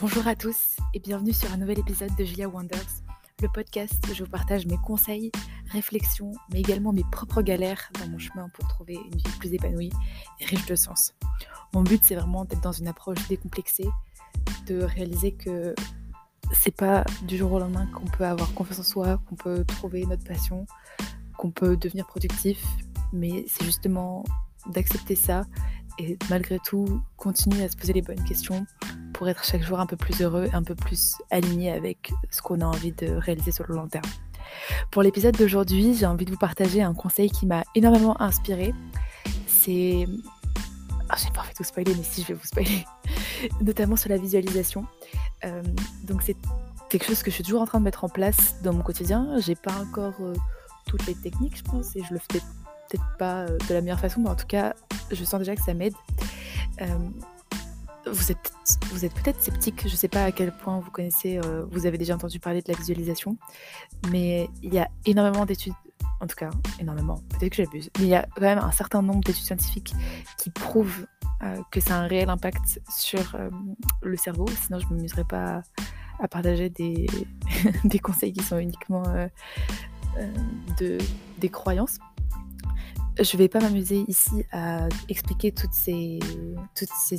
Bonjour à tous et bienvenue sur un nouvel épisode de Julia Wonders, le podcast où je vous partage mes conseils, réflexions, mais également mes propres galères dans mon chemin pour trouver une vie plus épanouie et riche de sens. Mon but, c'est vraiment d'être dans une approche décomplexée, de réaliser que c'est pas du jour au lendemain qu'on peut avoir confiance en soi, qu'on peut trouver notre passion, qu'on peut devenir productif, mais c'est justement d'accepter ça et malgré tout continuer à se poser les bonnes questions pour être chaque jour un peu plus heureux, un peu plus aligné avec ce qu'on a envie de réaliser sur le long terme. Pour l'épisode d'aujourd'hui, j'ai envie de vous partager un conseil qui m'a énormément inspiré. C'est... Oh, j'ai pas envie de vous spoiler, mais si je vais vous spoiler, notamment sur la visualisation. Euh, donc c'est quelque chose que je suis toujours en train de mettre en place dans mon quotidien. J'ai pas encore euh, toutes les techniques, je pense, et je le fais peut-être pas euh, de la meilleure façon, mais en tout cas, je sens déjà que ça m'aide. Euh, vous êtes, vous êtes peut-être sceptique, je ne sais pas à quel point vous connaissez, euh, vous avez déjà entendu parler de la visualisation, mais il y a énormément d'études, en tout cas énormément, peut-être que j'abuse, mais il y a quand même un certain nombre d'études scientifiques qui prouvent que ça a un réel impact sur le cerveau, sinon je ne m'amuserais pas à, partager des, des, conseils qui sont uniquement de, des croyances. Je vais pas m'amuser ici à expliquer toutes ces,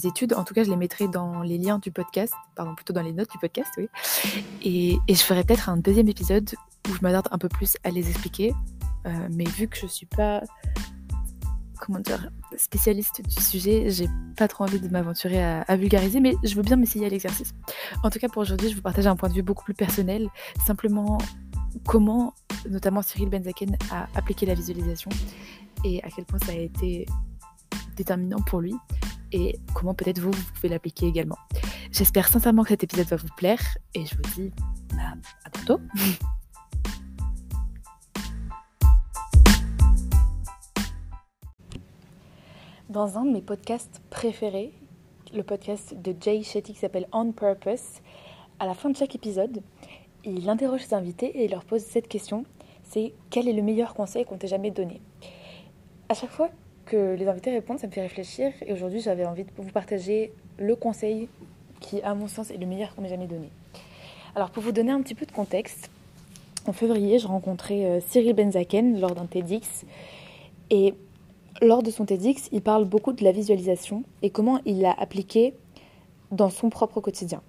études. En tout cas, je les mettrai dans les liens du podcast, pardon, plutôt dans les notes du podcast, oui. Et, je ferai peut-être un deuxième épisode où je m'adapte un peu plus à les expliquer. Euh, mais vu que je suis pas, comment dire, spécialiste du sujet, j'ai pas trop envie de m'aventurer à, à, vulgariser, mais je veux bien m'essayer à l'exercice. En tout cas, pour aujourd'hui, je vous partage un point de vue beaucoup plus personnel, simplement comment, notamment Cyril Benzaken, a appliqué la visualisation et à quel point ça a été déterminant pour lui et comment peut-être vous, vous pouvez l'appliquer également. J'espère sincèrement que cet épisode va vous plaire et je vous dis bah, à bientôt. Dans un de mes podcasts préférés, le podcast de Jay Shetty qui s'appelle On Purpose, à la fin de chaque épisode, il interroge ses invités et il leur pose cette question, c'est quel est le meilleur conseil qu'on t'ait jamais donné? À chaque fois que les invités répondent, ça me fait réfléchir. Et aujourd'hui, j'avais envie de vous partager le conseil qui, à mon sens, est le meilleur qu'on m'ait jamais donné. Alors, pour vous donner un petit peu de contexte, en février, je rencontrais euh, Cyril Benzaken lors d'un TEDx. Et lors de son TEDx, il parle beaucoup de la visualisation et comment il l'a appliquée dans son propre quotidien.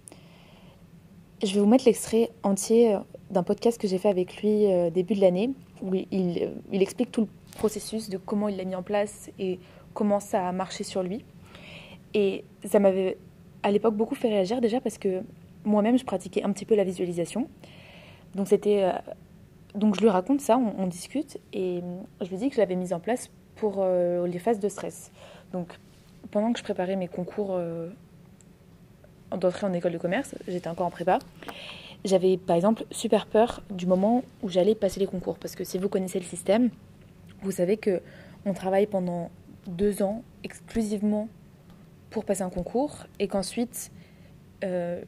Je vais vous mettre l'extrait entier d'un podcast que j'ai fait avec lui euh, début de l'année, où il explique tout le processus, de comment il l'a mis en place et comment ça a marché sur lui. Et ça m'avait à l'époque beaucoup fait réagir déjà parce que moi-même je pratiquais un petit peu la visualisation. Donc c'était euh, donc je lui raconte ça, on, discute et je lui dis que je l'avais mise en place pour euh, les phases de stress. Donc pendant que je préparais mes concours euh, d'entrée en école de commerce, j'étais encore en prépa. J'avais par exemple super peur du moment où j'allais passer les concours parce que si vous connaissez le système, vous savez que on travaille pendant deux ans exclusivement pour passer un concours et qu'ensuite euh,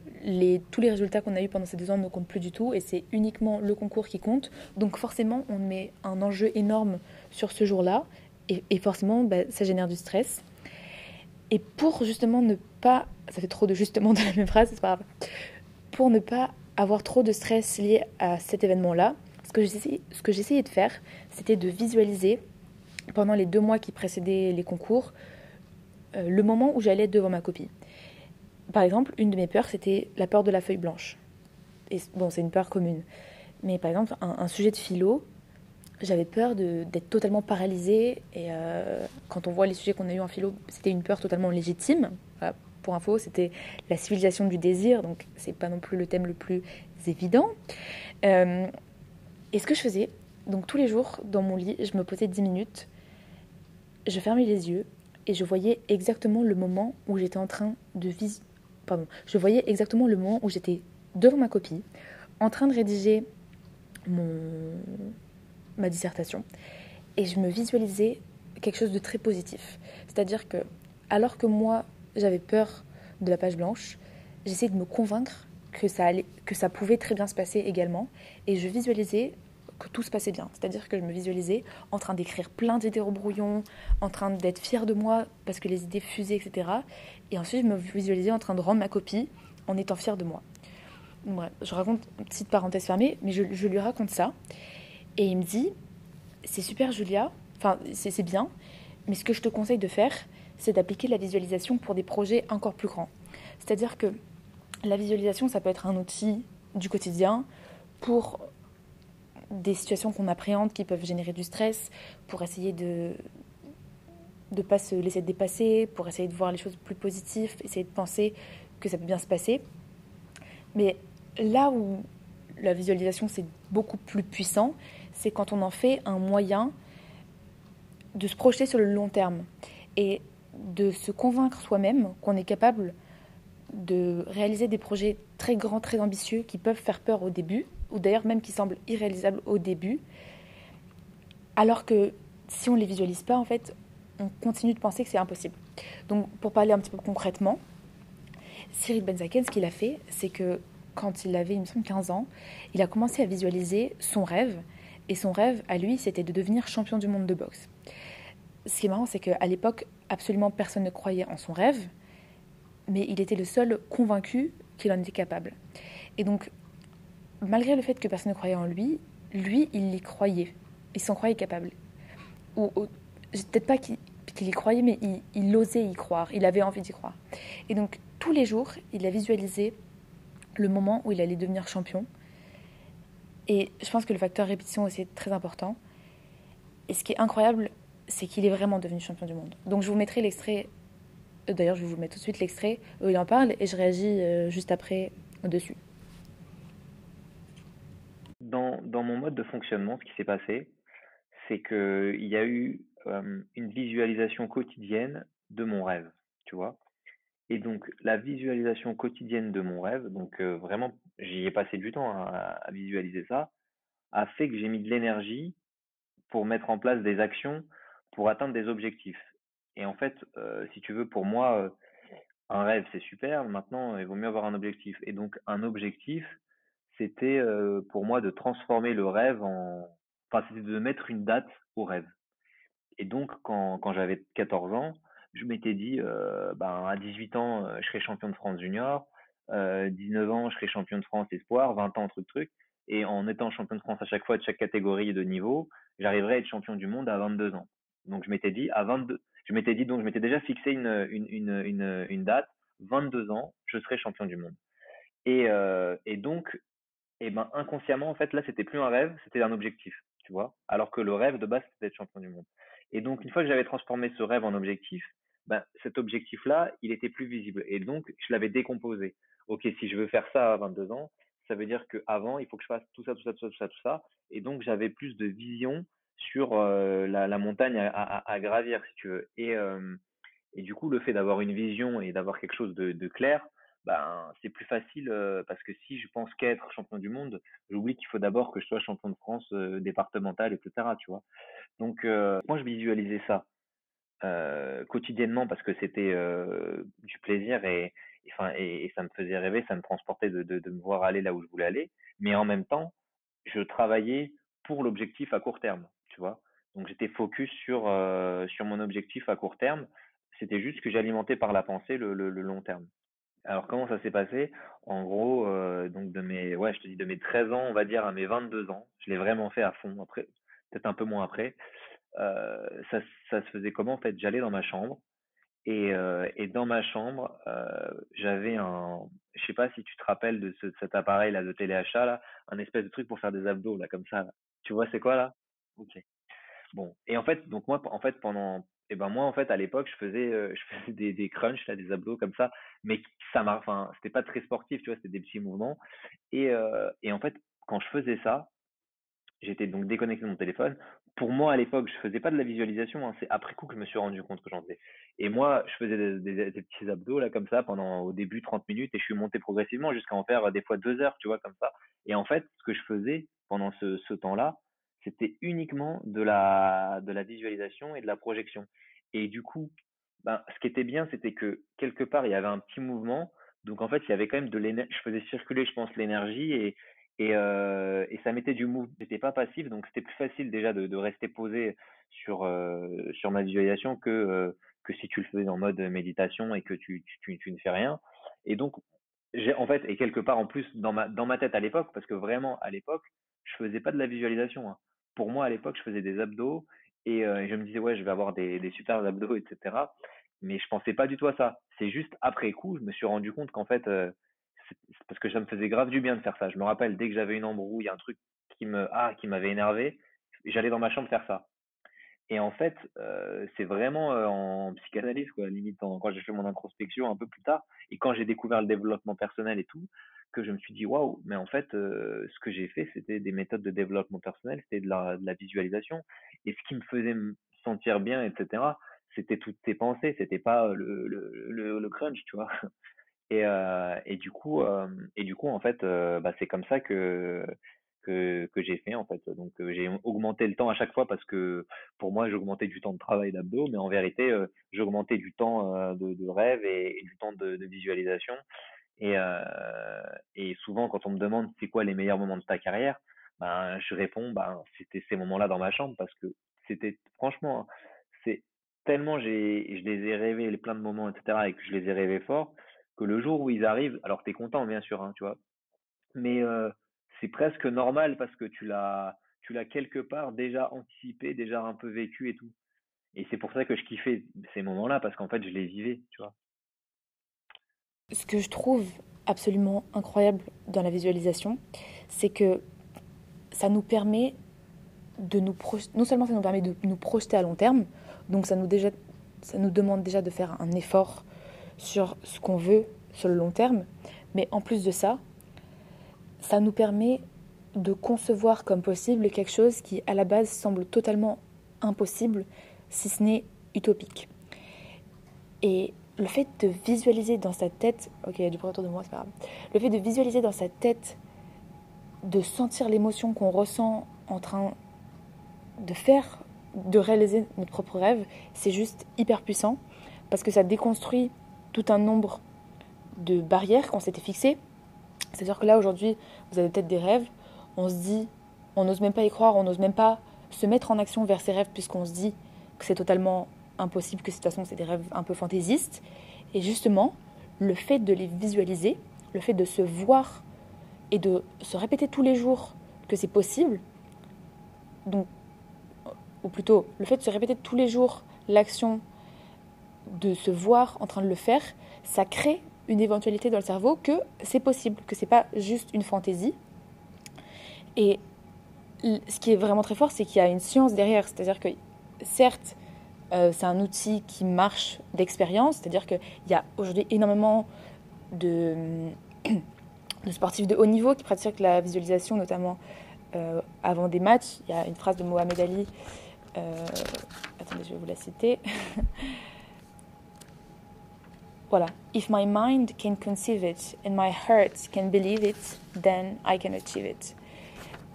tous les résultats qu'on a eus pendant ces deux ans ne comptent plus du tout et c'est uniquement le concours qui compte. Donc forcément, on met un enjeu énorme sur ce jour-là et, forcément, bah, ça génère du stress. Et pour justement ne pas, ça fait trop de justement dans la même phrase, c'est pas grave, pour ne pas avoir trop de stress lié à cet événement-là, ce que j'essayais de faire, c'était de visualiser pendant les deux mois qui précédaient les concours euh, le moment où j'allais devant ma copie. Par exemple, une de mes peurs, c'était la peur de la feuille blanche. Et bon, c'est une peur commune. Mais par exemple, un, sujet de philo, j'avais peur d'être totalement paralysée. Et euh, quand on voit les sujets qu'on a eu en philo, c'était une peur totalement légitime. pour info, c'était la civilisation du désir, donc c'est pas non plus le thème le plus évident. Euh, et ce que je faisais, donc tous les jours dans mon lit, je me posais 10 minutes, je fermais les yeux et je voyais exactement le moment où j'étais en train de vis... Pardon, je voyais exactement le moment où j'étais devant ma copie, en train de rédiger mon... ma dissertation. Et je me visualisais quelque chose de très positif. C'est-à-dire que, alors que moi, j'avais peur de la page blanche, j'essayais de me convaincre que ça, allait, que ça pouvait très bien se passer également. Et je visualisais que tout se passait bien. C'est-à-dire que je me visualisais en train d'écrire plein d'idées au brouillon, en train d'être fière de moi parce que les idées fusaient, etc. Et ensuite, je me visualisais en train de rendre ma copie en étant fière de moi. je raconte une petite parenthèse fermée, mais je, je lui raconte ça. Et il me dit, c'est super Julia, enfin c'est bien, mais ce que je te conseille de faire, c'est d'appliquer la visualisation pour des projets encore plus grands. C'est-à-dire que la visualisation, ça peut être un outil du quotidien pour des situations qu'on appréhende qui peuvent générer du stress, pour essayer de ne pas se laisser dépasser, pour essayer de voir les choses plus positives, essayer de penser que ça peut bien se passer. Mais là où la visualisation c'est beaucoup plus puissant, c'est quand on en fait un moyen de se projeter sur le long terme et de se convaincre soi-même qu'on est capable de réaliser des projets très grands, très ambitieux qui peuvent faire peur au début, ou d'ailleurs même qui semblent irréalisables au début, alors que si on ne les visualise pas, en fait, on continue de penser que c'est impossible. Donc pour parler un petit peu concrètement, Cyril Benzaken, ce qu'il a fait, c'est que quand il avait, il me semble, 15 ans, il a commencé à visualiser son rêve. Et son rêve, à lui, c'était de devenir champion du monde de boxe. Ce qui est marrant, c'est qu'à l'époque, absolument personne ne croyait en son rêve, mais il était le seul convaincu qu'il en était capable. Et donc, malgré le fait que personne ne croyait en lui, lui, il y croyait. Il s'en croyait capable. Ou, peut-être pas qu'il y croyait, mais il, osait y croire. Il avait envie d'y croire. Et donc, tous les jours, il a visualisé le moment où il allait devenir champion. Et je pense que le facteur répétition aussi est très important. Et ce qui est incroyable, c'est qu'il est vraiment devenu champion du monde. Donc je vous mettrai l'extrait, euh, d'ailleurs je vais vous mettre tout de suite l'extrait où il en parle et je réagis euh, juste après dessus. Dans, mon mode de fonctionnement, ce qui s'est passé, c'est qu'il y a eu une visualisation quotidienne de mon rêve, tu vois? Et donc, la visualisation quotidienne de mon rêve, donc vraiment, j'y ai passé du temps à, visualiser ça, a fait que j'ai mis de l'énergie pour mettre en place des actions pour atteindre des objectifs. Et en fait, si tu veux, pour moi, un rêve, c'est super. Maintenant, il vaut mieux avoir un objectif. Et donc, un objectif, c'était pour moi de transformer le rêve en... Enfin, c'était de mettre une date au rêve. Et donc, quand, quand j'avais 14 ans, je m'étais dit, ben, à 18 ans, je serai champion de France junior, euh, 19 ans, je serai champion de France espoir, 20 ans, truc, truc. Et en étant champion de France à chaque fois de chaque catégorie de niveau, j'arriverai à être champion du monde à 22 ans. Donc je m'étais dit à 22, je m'étais dit donc je m'étais déjà fixé une, une, une, une, date, 22 ans, je serai champion du monde. Et, et donc, et ben inconsciemment en fait là c'était plus un rêve, c'était un objectif, tu vois? Alors que le rêve de base c'était d'être champion du monde. Et donc une fois que j'avais transformé ce rêve en objectif, ben, cet objectif-là, il était plus visible. Et donc, je l'avais décomposé. Ok, si je veux faire ça à 22 ans, ça veut dire qu'avant, il faut que je fasse tout ça, tout ça, tout ça, tout ça, tout ça. Et donc, j'avais plus de vision sur euh, la, la, montagne à, à, à, gravir, si tu veux. Et, euh, et du coup, le fait d'avoir une vision et d'avoir quelque chose de, de clair, ben, c'est plus facile euh, parce que si je pense qu'être champion du monde, j'oublie qu'il faut d'abord que je sois champion de France euh, départemental, etc. Tu vois. Donc, euh, moi, je visualisais ça. Euh, quotidiennement parce que c'était du plaisir et, et, et, ça me faisait rêver, ça me transportait de, de, me voir aller là où je voulais aller. Mais en même temps, je travaillais pour l'objectif à court terme, tu vois. Donc j'étais focus sur, sur mon objectif à court terme. C'était juste que j'alimentais par la pensée le, long terme. Alors comment ça s'est passé? En gros, euh, donc de mes, ouais, je te dis de mes 13 ans, on va dire à mes 22 ans, je l'ai vraiment fait à fond. Après, peut-être un peu moins après. Euh, ça, ça, se faisait comment? En fait, j'allais dans ma chambre et, euh, et dans ma chambre, j'avais un, je sais pas si tu te rappelles de, ce, cet appareil là de téléachat là, un espèce de truc pour faire des abdos là comme ça. Tu vois c'est quoi là? Ok. Bon. Et en fait, donc moi, en fait, pendant, et ben moi en fait à l'époque, je faisais, euh, je faisais des, des crunchs là, des abdos comme ça, mais ça m'a, enfin, c'était pas très sportif, tu vois, c'était des petits mouvements. Et euh, et en fait, quand je faisais ça, j'étais donc déconnecté de mon téléphone pour moi à l'époque, je faisais pas de la visualisation. Hein, c'est après coup que je me suis rendu compte que j'en faisais. Et moi, je faisais des, des, petits abdos là comme ça pendant au début 30 minutes et je suis monté progressivement jusqu'à en faire des fois deux heures, tu vois, comme ça. Et en fait, ce que je faisais pendant ce, ce temps-là, c'était uniquement de la de la visualisation et de la projection. Et du coup, ben, ce qui était bien, c'était que quelque part il y avait un petit mouvement. Donc en fait, il y avait quand même de l'énergie. Je faisais circuler, je pense, l'énergie et euh, et ça mettait du mouvement, j'étais pas passif, donc c'était plus facile déjà de, rester posé sur euh, sur ma visualisation que euh, que si tu le faisais en mode méditation et que tu, tu, tu ne fais rien. Et donc en fait et quelque part en plus dans ma dans ma tête à l'époque parce que vraiment à l'époque je faisais pas de la visualisation hein. Pour moi à l'époque je faisais des abdos et, euh, et je me disais ouais je vais avoir des des super abdos etc mais je pensais pas du tout à ça. C'est juste après coup je me suis rendu compte qu'en fait euh, parce que ça me faisait grave du bien de faire ça. Je me rappelle dès que j'avais une embrouille un truc qui me ah qui m'avait énervé j'allais dans ma chambre faire ça. Et en fait, heu, c'est vraiment, en psychanalyse quoi, limite quand j'ai fait mon introspection un peu plus tard et quand j'ai découvert le développement personnel et tout, que je me suis dit: «Waouh, mais en fait, heu, ce que j'ai fait, c'était des méthodes de développement personnel, c'était de la visualisation» et ce qui me faisait me sentir bien et cetera, c'était toutes tes pensées, c'était pas, le le crunch, tu vois? Et heu et du coup, et du coup, en fait, bah, c'est comme ça que que j'ai fait, en fait. Donc, j'ai augmenté le temps à chaque fois parce que pour moi, j'augmentais du temps de travail d'abdos, mais en vérité, j'augmentais du temps, de rêve et du temps de visualisation et souvent quand on me demande: «C'est quoi les meilleurs moments de ta carrière?» ben, je réponds: «Ben, c'était ces moments-là dans ma chambre» parce que c'était franchement, hein, c'est tellement je les ai rêvés, les plein de moments et cetera et que je les ai rêvés fort, que le jour où ils arrivent, alors tu es content bien sûr, hein, tu vois? Mais c'est presque normal parce que tu l'as tu l'as quelque part déjà anticipé, déjà un peu vécu et tout. Et c'est pour ça que je kiffais ces moments-là parce qu'en fait, je les vivais, tu vois? Ce que je trouve absolument incroyable dans la visualisation, c'est que ça nous permet de nous projeter, non seulement ça nous permet de nous projeter à long terme, donc ça nous, déjà, ça nous demande déjà de faire un effort sur ce qu'on veut sur le long terme, mais en plus de ça, ça nous permet de concevoir comme possible quelque chose qui à la base semble totalement impossible, si ce n'est utopique. Et le fait de visualiser dans sa tête, ok, il y a du bruit autour de moi, c'est pas grave. Le fait de visualiser dans sa tête, de sentir l'émotion qu'on ressent en train de faire, de réaliser notre propre rêve, c'est juste hyper puissant parce que ça déconstruit tout un nombre de barrières qu'on s'était fixées. C'est-à-dire que là, aujourd'hui, vous avez peut-être des rêves, on se dit, on n'ose même pas y croire, on n'ose même pas se mettre en action vers ses rêves puisqu'on se dit que c'est totalement impossible, que de toute façon c'est des rêves un peu fantaisistes. Et justement, le fait de les visualiser, le fait de se voir et de se répéter tous les jours que c'est possible, donc, ou plutôt le fait de se répéter tous les jours l'action de se voir en train de le faire, ça crée une éventualité dans le cerveau que c'est possible, que c'est pas juste une fantaisie. Et ce qui est vraiment très fort, c'est qu'il y a une science derrière. C'est-à-dire que certes, euh, c'est un outil qui marche d'expérience, c'est-à-dire qu'il y a aujourd'hui énormément de, sportifs de haut niveau qui pratiquent la visualisation, notamment euh, avant des matchs. Il y a une phrase de Mohamed Ali, euh, attendez, je vais vous la citer. voilà, if my mind can conceive it and my heart can believe it, then I can achieve it.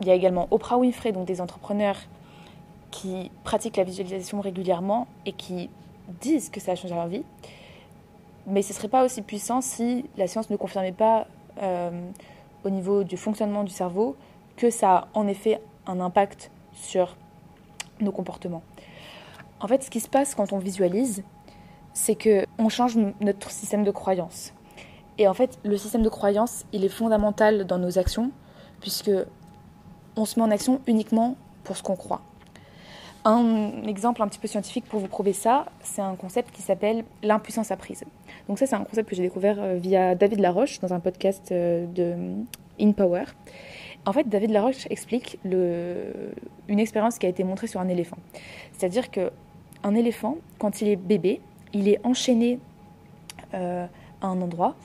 Il y a également Oprah Winfrey, donc des entrepreneurs qui pratiquent la visualisation régulièrement et qui disent que ça a changé leur vie. Mais ce ne serait pas aussi puissant si la science ne confirmait pas euh, au niveau du fonctionnement du cerveau que ça a en effet un impact sur nos comportements. En fait, ce qui se passe quand on visualise, c'est que on change notre système de croyance. Et en fait, le système de croyance, il est fondamental dans nos actions, puisque on se met en action uniquement pour ce qu'on croit. Un exemple un petit peu scientifique pour vous prouver ça, c'est un concept qui s'appelle l'impuissance apprise. Donc ça, c'est un concept que j'ai découvert euh, via David Laroche dans un podcast euh, de In Power. En fait, David Laroche explique une expérience qui a été montrée sur un éléphant. C'est-à-dire que un éléphant, quand il est bébé, il est enchaîné euh, à un endroit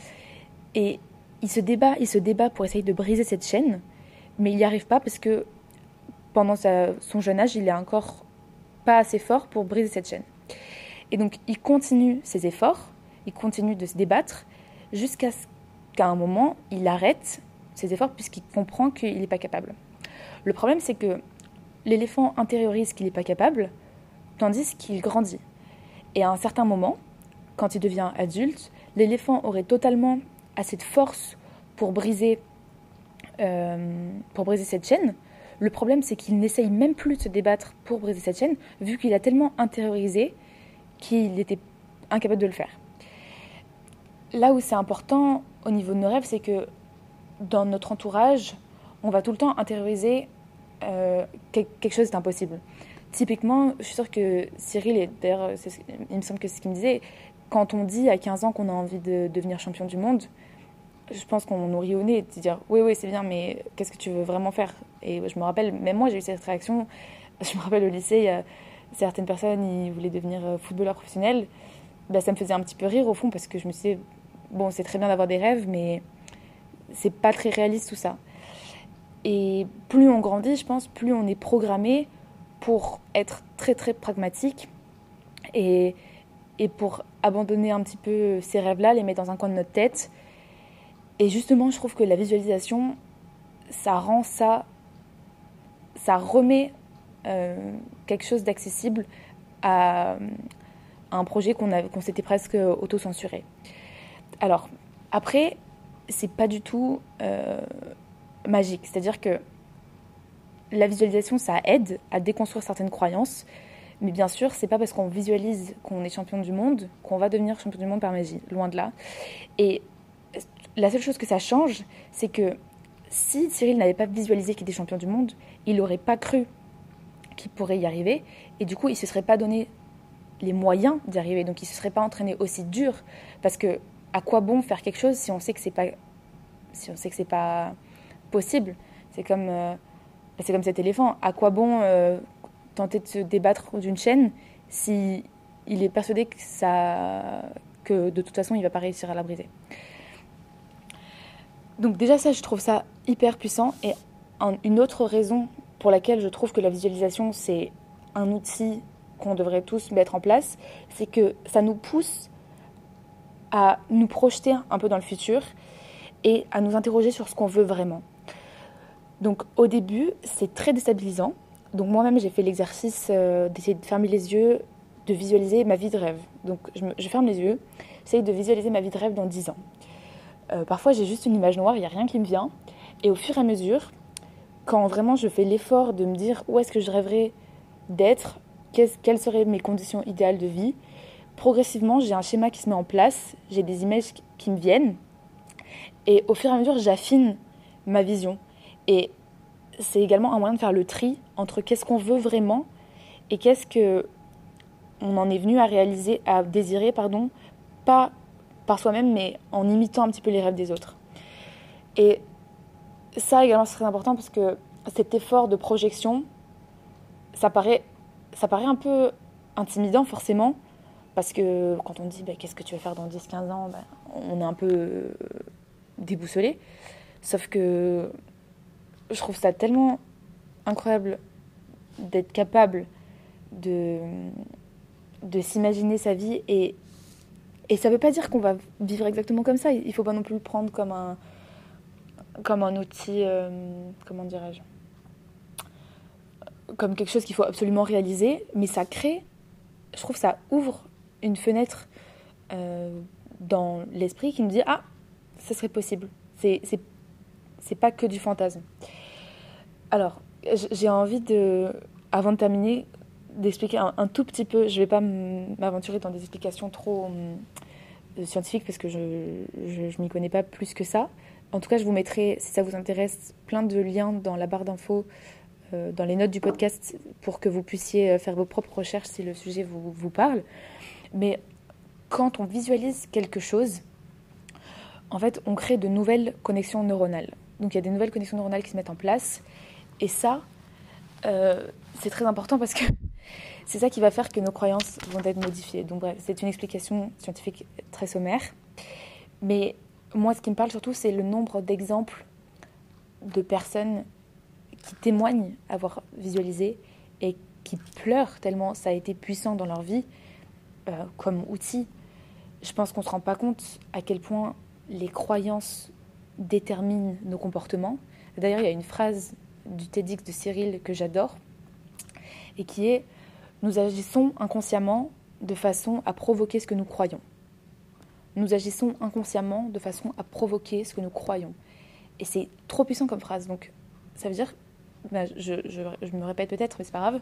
et il se débat, il se débat pour essayer de briser cette chaîne, mais il n'y arrive pas parce que pendant son jeune âge, il est encore pas assez fort pour briser cette chaîne. Et donc il continue ses efforts, il continue de se débattre jusqu'à ce qu'à un moment, il arrête ses efforts puisqu'il comprend qu'il n'est pas capable. Le problème, c'est que l'éléphant intériorise qu'il n'est pas capable, tandis qu'il grandit. Et à un certain moment, quand il devient adulte, l'éléphant aurait totalement assez de force pour briser, euh, pour briser cette chaîne, le problème, c'est qu'il n'essaye même plus de se débattre pour briser cette chaîne, vu qu'il a tellement intériorisé qu'il était incapable de le faire. Là où c'est important au niveau de nos rêves, c'est que dans notre entourage, on va tout le temps intérioriser euh, quelque chose d'impossible. Typiquement, je suis sûre que Cyril, et d'ailleurs, il me semble que c'est ce qu'il me disait, quand on dit à 15 ans qu'on a envie de devenir champion du monde, je pense qu'on nous rit au nez de dire oui, oui, c'est bien, mais qu'est-ce que tu veux vraiment faire? Et je me rappelle, même moi, j'ai eu cette réaction. Je me rappelle au lycée, a certaines personnes, ils voulaient devenir euh, footballeur professionnel. Bah, ça me faisait un petit peu rire au fond parce que je me dit, bon, c'est très bien d'avoir des rêves, mais c'est pas très réaliste tout ça. Et plus on grandit, je pense, plus on est programmé pour être très très pragmatique et, et pour abandonner un petit peu ces rêves-là, les mettre dans un coin de notre tête et justement, je trouve que la visualisation, ça rend ça, ça remet euh, quelque chose d'accessible à, un projet qu'on s'était presque auto-censuré. Alors, après, c'est pas du tout euh, magique. C'est-à-dire que la visualisation, ça aide à déconstruire certaines croyances. Mais bien sûr, c'est pas parce qu'on visualise qu'on est champion du monde qu'on va devenir champion du monde par magie. Loin de là. Et la seule chose que ça change, c'est que si Cyril n'avait pas visualisé qu'il était champion du monde, il n'aurait pas cru qu'il pourrait y arriver. Et du coup, il ne se serait pas donné les moyens d'y arriver. Donc, il ne se serait pas entraîné aussi dur. Parce que, à quoi bon faire quelque chose si on sait que c'est pas, pas possible? C'est comme, euh, c'est comme cet éléphant. À quoi bon euh, tenter de se débattre d'une chaîne si il est persuadé que ça, de toute façon, il va pas réussir à la briser? Donc déjà ça, je trouve ça hyper puissant. Et une autre raison pour laquelle je trouve que la visualisation, c'est un outil qu'on devrait tous mettre en place, c'est que ça nous pousse à nous projeter un peu dans le futur et à nous interroger sur ce qu'on veut vraiment. Donc au début, c'est très déstabilisant. Donc moi-même, j'ai fait l'exercice euh, d'essayer de fermer les yeux, de visualiser ma vie de rêve. Donc je, ferme les yeux, j'essaye de visualiser ma vie de rêve dans 10 ans. Euh, parfois, j'ai juste une image noire, il n'y a rien qui me vient. Et au fur et à mesure, quand vraiment je fais l'effort de me dire où est-ce que je rêverais d'être, quelles seraient mes conditions idéales de vie, progressivement, j'ai un schéma qui se met en place, j'ai des images qui me viennent. Et au fur et à mesure, j'affine ma vision. Et c'est également un moyen de faire le tri entre qu'est-ce qu'on veut vraiment et qu'est-ce que on en est venu à réaliser, à désirer, pardon, pas par soi-même, mais en imitant un petit peu les rêves des autres. Ça également, c'est très important parce que cet effort de projection, ça paraît, ça paraît un peu intimidant forcément, parce que quand on dit bah, qu'est-ce que tu vas faire dans 10-15 ans, bah, on est un peu euh, déboussolé. Sauf que je trouve ça tellement incroyable d'être capable de, de s'imaginer sa vie et et ça ne veut pas dire qu'on va vivre exactement comme ça. Il ne faut pas non plus le prendre comme un, comme un outil, euh, comment dirais-je, comme quelque chose qu'il faut absolument réaliser, mais ça crée, je trouve, ça ouvre une fenêtre euh, dans l'esprit qui nous dit ah, ça serait possible. C'est c'est pas que du fantasme. Alors, j'ai envie de, avant de terminer, d'expliquer un, tout petit peu. Je vais pas m'aventurer dans des explications trop euh, scientifiques parce que je ne m'y connais pas plus que ça. En tout cas, je vous mettrai, si ça vous intéresse, plein de liens dans la barre d'infos, euh, dans les notes du podcast, pour que vous puissiez euh, faire vos propres recherches si le sujet vous, vous parle. Mais quand on visualise quelque chose, en fait, on crée de nouvelles connexions neuronales. Donc il y a des nouvelles connexions neuronales qui se mettent en place. Et ça, c'est très important parce que c'est ça qui va faire que nos croyances vont être modifiées. Donc bref, c'est une explication scientifique très sommaire. Mais moi, ce qui me parle surtout, c'est le nombre d'exemples de personnes qui témoignent avoir visualisé et qui pleurent tellement ça a été puissant dans leur vie euh, comme outil. Je pense qu'on ne se rend pas compte à quel point les croyances déterminent nos comportements. D'ailleurs, il y a une phrase du TEDx de Cyril que j'adore et qui est nous agissons inconsciemment de façon à provoquer ce que nous croyons. Nous agissons inconsciemment de façon à provoquer ce que nous croyons. Et c'est trop puissant comme phrase. Donc, ça veut dire, bah, je, me répète peut-être, mais c'est pas grave,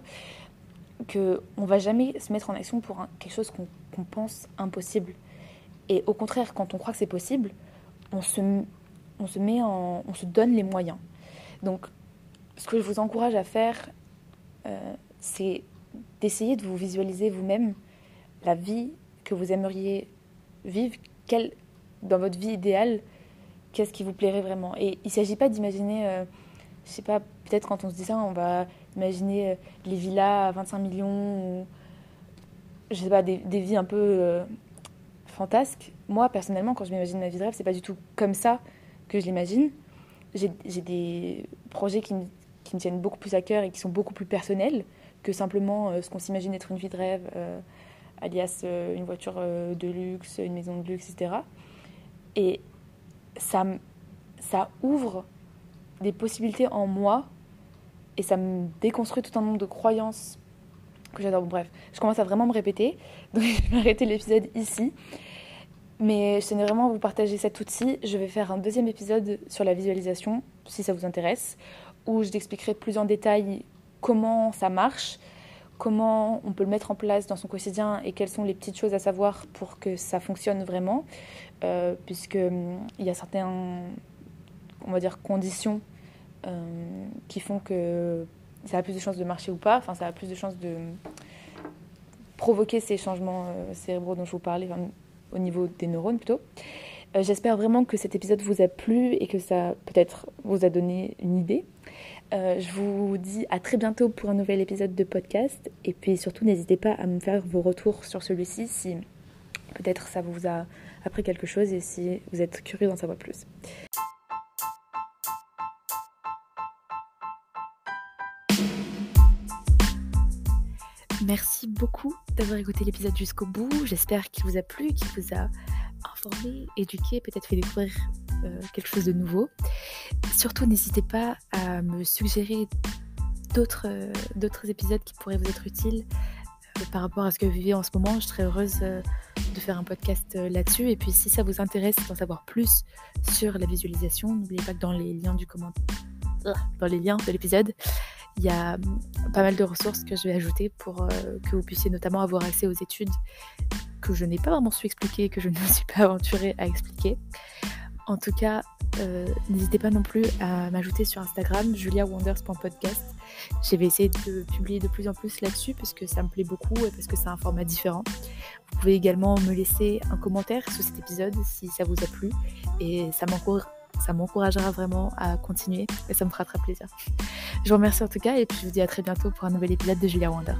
qu'on va jamais se mettre en action pour quelque chose qu'on pense impossible. Et au contraire, quand on croit que c'est possible, on se, met on se donne les moyens. Donc, ce que je vous encourage à faire, euh, c'est d'essayer de vous visualiser vous-même la vie que vous aimeriez vivre, quelle, dans votre vie idéale, qu'est-ce qui vous plairait vraiment? Et il ne s'agit pas d'imaginer, euh, je sais pas, peut-être quand on se dit ça, on va imaginer euh, les villas à 25 millions, ou, je sais pas, des, vies un peu euh, fantasques. Moi, personnellement, quand je m'imagine ma vie de rêve, c'est pas du tout comme ça que je l'imagine. J'ai des projets qui me, qui me, tiennent beaucoup plus à cœur et qui sont beaucoup plus personnels que simplement euh, ce qu'on s'imagine être une vie de rêve, alias euh, une voiture de luxe, une maison de luxe, etc. Et ça, ça ouvre des possibilités en moi et ça me déconstruit tout un nombre de croyances que j'adore. Bref, je commence à vraiment me répéter, donc je vais arrêter l'épisode ici. Mais je tenais vraiment à vous partager cet outil. Je vais faire un deuxième épisode sur la visualisation, si ça vous intéresse, où je t'expliquerai plus en détail comment ça marche, comment on peut le mettre en place dans son quotidien et quelles sont les petites choses à savoir pour que ça fonctionne vraiment, euh, puisqu'il hum, y a certaines, conditions euh, qui font que ça a plus de chances de marcher ou pas, enfin ça a plus de chances de provoquer ces changements euh, cérébraux dont je vous parlais, au niveau des neurones plutôt. Euh, J'espère vraiment que cet épisode vous a plu et que ça peut-être vous a donné une idée. Euh, je vous dis à très bientôt pour un nouvel épisode de podcast. Et puis surtout, n'hésitez pas à me faire vos retours sur celui-ci si peut-être ça vous a appris quelque chose et si vous êtes curieux d'en savoir plus. Merci beaucoup d'avoir écouté l'épisode jusqu'au bout. J'espère qu'il vous a plu, qu'il vous a informé, éduqué, peut-être fait découvrir euh, quelque chose de nouveau. Surtout, n'hésitez pas à me suggérer d'autres euh, épisodes qui pourraient vous être utiles euh, par rapport à ce que vous vivez en ce moment. Je serais heureuse euh, de faire un podcast là-dessus. Et puis, si ça vous intéresse d'en savoir plus sur la visualisation, n'oubliez pas que dans les liens du commentaire, dans les liens de l'épisode, il y a hum, pas mal de ressources que je vais ajouter pour que vous puissiez notamment avoir accès aux études que je n'ai pas vraiment su expliquer, que je ne me suis pas aventurée à expliquer. En tout cas, euh, n'hésitez pas non plus à m'ajouter sur Instagram, juliawonders.podcast. Je vais essayer de publier de plus en plus là-dessus parce que ça me plaît beaucoup et parce que c'est un format différent. Vous pouvez également me laisser un commentaire sous cet épisode si ça vous a plu et ça m'encourage ça m'encouragera vraiment à continuer et ça me fera très plaisir. Je vous remercie en tout cas et puis je vous dis à très bientôt pour un nouvel épisode de Julia Wonders.